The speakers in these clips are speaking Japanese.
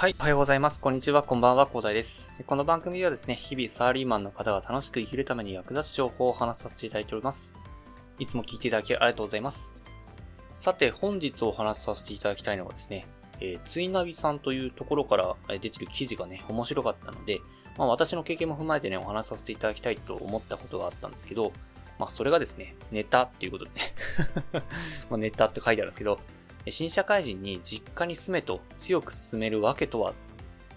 はい。おはようございます。こんにちは。こんばんは。広大です。この番組ではですね、日々サラリーマンの方が楽しく生きるために役立つ情報を話させていただいております。いつも聞いていただきありがとうございます。さて、本日お話しさせていただきたいのはですね、えー、ついなびさんというところから出てる記事がね、面白かったので、まあ私の経験も踏まえてね、お話しさせていただきたいと思ったことがあったんですけど、まあそれがですね、ネタっていうことでね まネタって書いてあるんですけど、新社会人に実家に住めと強く進めるわけとは、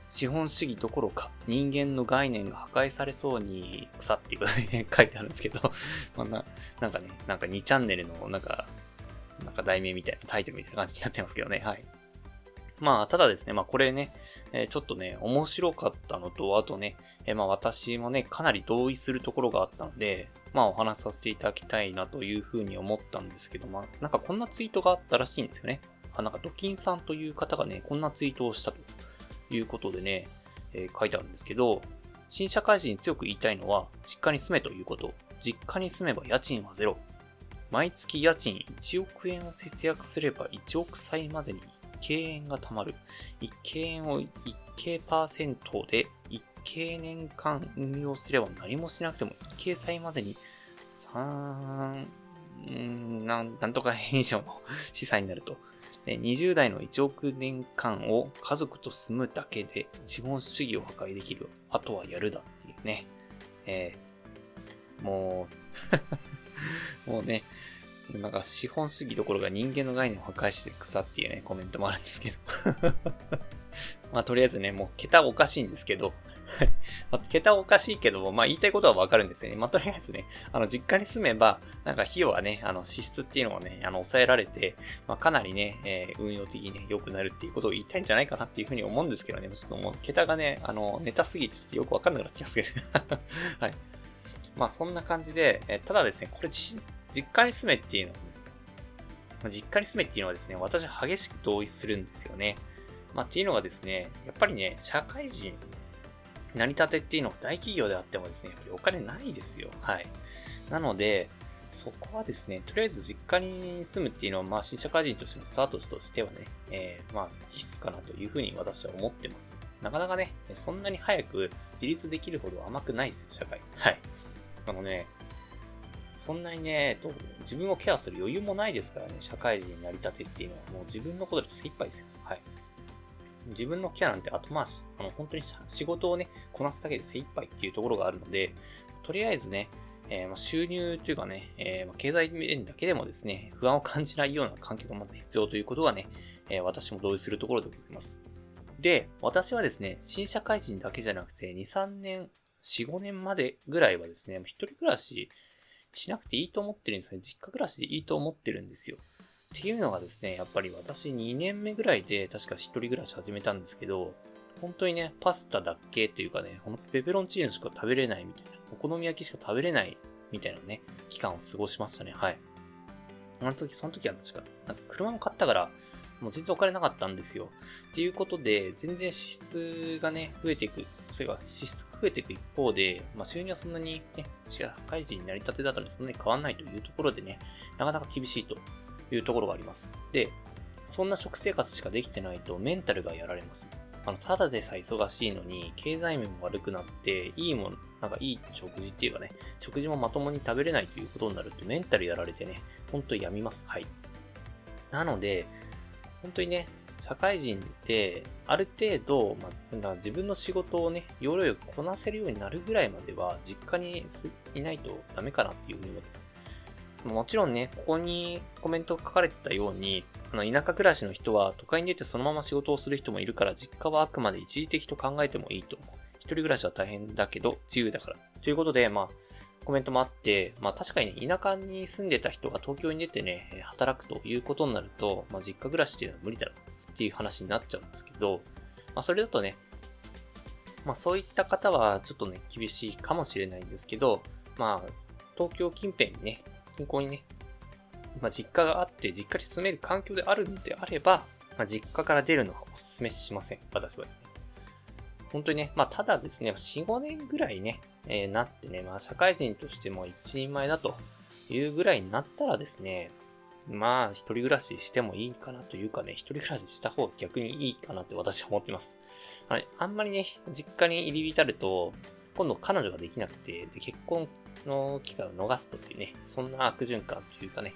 資本主義どころか人間の概念が破壊されそうに草っていうことで、書いてあるんですけど まあな、なんかね、なんか2チャンネルのなんか、なんか題名みたいなタイトルみたいな感じになってますけどね、はい。まあ、ただですね、まあこれね、えー、ちょっとね、面白かったのと、あとね、えー、まあ私もね、かなり同意するところがあったので、まあお話しさせていただきたいなというふうに思ったんですけど、まあなんかこんなツイートがあったらしいんですよね。あ、なんかドキンさんという方がね、こんなツイートをしたということでね、えー、書いてあるんですけど、新社会人に強く言いたいのは、実家に住めということ。実家に住めば家賃はゼロ。毎月家賃1億円を節約すれば1億歳までに1経円が貯まる。1経円を1経パーセントで1経年間運用すれば何もしなくても1経歳までに3、んなん、なんとか円以上の資産になると。20代の1億年間を家族と住むだけで資本主義を破壊できる。あとはやるだっていうね。えー、もう もうね、なんか資本主義どころか人間の概念を破壊して草っていうね、コメントもあるんですけど まあとりあえずね、もう桁おかしいんですけどはい まあ、桁おかしいけども、まあ言いたいことはわかるんですよね。まあとりあえずね、あの実家に住めば、なんか費用はね、あの支出っていうのをね、あの抑えられて、まあかなりね、えー、運用的にね、良くなるっていうことを言いたいんじゃないかなっていうふうに思うんですけどね、ちょっともう桁がね、あの、ネタすぎてちょっとよくわかんなくなってきますけど はい。まあそんな感じで、えー、ただですね、これ実家に住めっていうのはですね、実家に住めっていうのはですね、私は激しく同意するんですよね。まあっていうのがですね、やっぱりね、社会人成り立てっていうのは大企業であってもですね、やっぱりお金ないですよ。はい。なので、そこはですね、とりあえず実家に住むっていうのは、まあ、新社会人としてのスタートとしてはね、えー、まあ、必須かなというふうに私は思ってます。なかなかね、そんなに早く自立できるほど甘くないですよ、社会。はい。あのね、そんなにね、えっと、自分をケアする余裕もないですからね、社会人になりたてっていうのはもう自分のことで精一杯ですよ。はい。自分のケアなんて後回し、あの、本当に仕事をね、こなすだけで精一杯っていうところがあるので、とりあえずね、えー、ま収入というかね、えー、ま経済面だけでもですね、不安を感じないような環境がまず必要ということがね、えー、私も同意するところでございます。で、私はですね、新社会人だけじゃなくて、2、3年、4、5年までぐらいはですね、一人暮らししなくていいと思ってるんですね。実家暮らしでいいと思ってるんですよ。っていうのがですね、やっぱり私2年目ぐらいで確か一人暮らし始めたんですけど、本当にね、パスタだっけっていうかね、ほんとペペロンチーノしか食べれないみたいな、お好み焼きしか食べれないみたいなね、期間を過ごしましたね。はい。あの時、その時は確か、なんか車も買ったから、もう全然お金なかったんですよ。っていうことで、全然支出がね、増えていく。それが支出が増えていく一方で、まあ収入はそんなにね、社会人になりたてだったのでそんなに変わんないというところでね、なかなか厳しいというところがあります。で、そんな食生活しかできてないとメンタルがやられます。あの、ただでさえ忙しいのに、経済面も悪くなって、いいもの、なんかいい食事っていうかね、食事もまともに食べれないということになると、メンタルやられてね、ほんと病みます。はい。なので、本当にね、社会人って、ある程度、まあ、なん自分の仕事をね、要領よくこなせるようになるぐらいまでは、実家にいないとダメかなっていうふうに思います。もちろんね、ここにコメント書かれてたように、あの、田舎暮らしの人は都会に出てそのまま仕事をする人もいるから、実家はあくまで一時的と考えてもいいと思う。一人暮らしは大変だけど、自由だから。ということで、まあ、コメントもあって、まあ確かにね、田舎に住んでた人が東京に出てね、働くということになると、まあ実家暮らしっていうのは無理だろうっていう話になっちゃうんですけど、まあそれだとね、まあそういった方はちょっとね、厳しいかもしれないんですけど、まあ東京近辺にね、近郊にね、まあ、実家があって、実家に住める環境であるんであれば、まあ、実家から出るのはお勧めしません。私はですね。本当にね、まあ、ただですね、4、5年ぐらいね、えー、なってね、まあ、社会人としても一人前だというぐらいになったらですね、まあ、一人暮らししてもいいかなというかね、一人暮らしした方が逆にいいかなって私は思ってます。あれ、あんまりね、実家に入り浸ると、今度彼女ができなくて、で結婚の機会を逃すとっていうね、そんな悪循環というかね、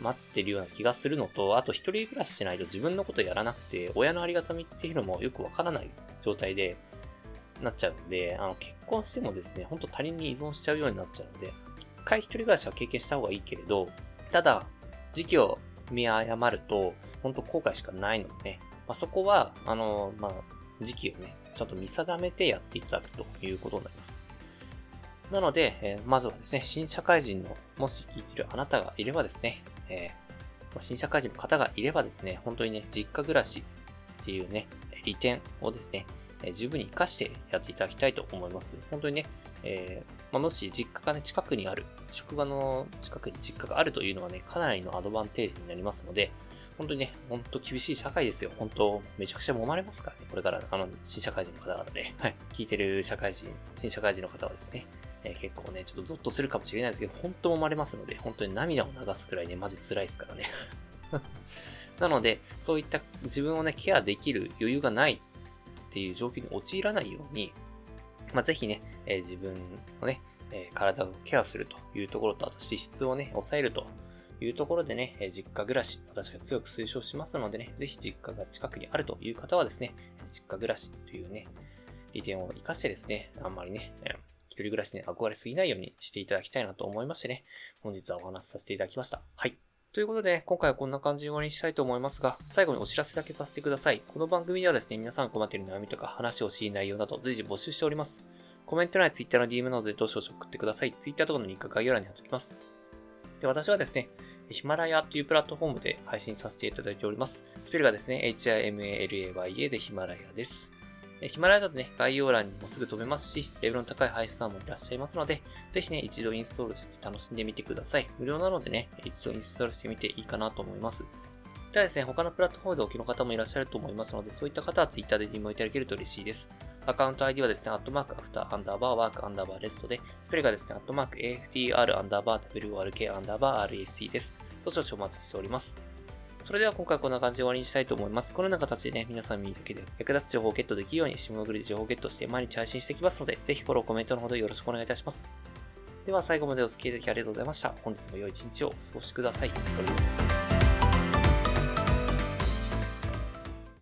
待ってるような気がするのと、あと一人暮らししないと自分のことやらなくて、親のありがたみっていうのもよくわからない状態でなっちゃうんで、あの、結婚してもですね、ほんと他人に依存しちゃうようになっちゃうんで、一回一人暮らしは経験した方がいいけれど、ただ、時期を見誤ると、ほんと後悔しかないのでね、まあ、そこは、あの、まあ、時期をね、ちゃんと見定めてやっていただくということになります。なので、え、まずはですね、新社会人の、もし聞いてるあなたがいればですね、えー、新社会人の方がいればですね、本当にね、実家暮らしっていうね、利点をですね、え、十分に活かしてやっていただきたいと思います。本当にね、えー、まあ、もし実家がね、近くにある、職場の近くに実家があるというのはね、かなりのアドバンテージになりますので、本当にね、本当厳しい社会ですよ。本当、めちゃくちゃ揉まれますからね。これから、あの、新社会人の方々ね、はい、聞いてる社会人、新社会人の方はですね、えー、結構ね、ちょっとゾッとするかもしれないですけど、本当揉まれますので、本当に涙を流すくらいね、マジ辛いですからね。なので、そういった自分をね、ケアできる余裕がないっていう状況に陥らないように、まあ、ぜひね、えー、自分のね、えー、体をケアするというところと、あと脂質をね、抑えるというところでね、え実家暮らし、私が強く推奨しますのでね、ぜひ実家が近くにあるという方はですね、実家暮らしというね、利点を活かしてですね、あんまりね、一人暮らしに憧れすぎないようにしていただきたいなと思いましてね、本日はお話しさせていただきました。はい。ということで、今回はこんな感じで終わりにしたいと思いますが、最後にお知らせだけさせてください。この番組ではですね、皆さん困っている悩みとか話をしい内容など随時募集しております。コメント欄や Twitter の DM などでどうしどし送ってください。Twitter とかのリンク概要欄に貼っておきます。で、私はですね、ヒマラヤというプラットフォームで配信させていただいております。スペルがですね、HIMALAYA でヒマラヤです。ヒマラヤだとね、概要欄にもすぐ飛べますし、レベルの高い配信さんもいらっしゃいますので、ぜひね、一度インストールして楽しんでみてください。無料なのでね、一度インストールしてみていいかなと思います。ただですね、他のプラットフォームでお聞きの方もいらっしゃると思いますので、そういった方は Twitter で DM をいただけると嬉しいです。アカウント ID はですね、アットマークアフターアンダーバーワークアンダーバーレストで、スペルがですね、アットマーク AFTR アンダーバー WRK アンダーバー RST です。どしどしお待ちしております。それでは今回はこんな感じで終わりにしたいと思います。このような形でね、皆さん見るだけで役立つ情報をゲットできるように、シムグリで情報をゲットして毎日配信していきますので、ぜひフォロー、コメントのほどよろしくお願いいたします。では最後までお付き合いいただきありがとうございました。本日も良い一日をお過ごしください。それでは。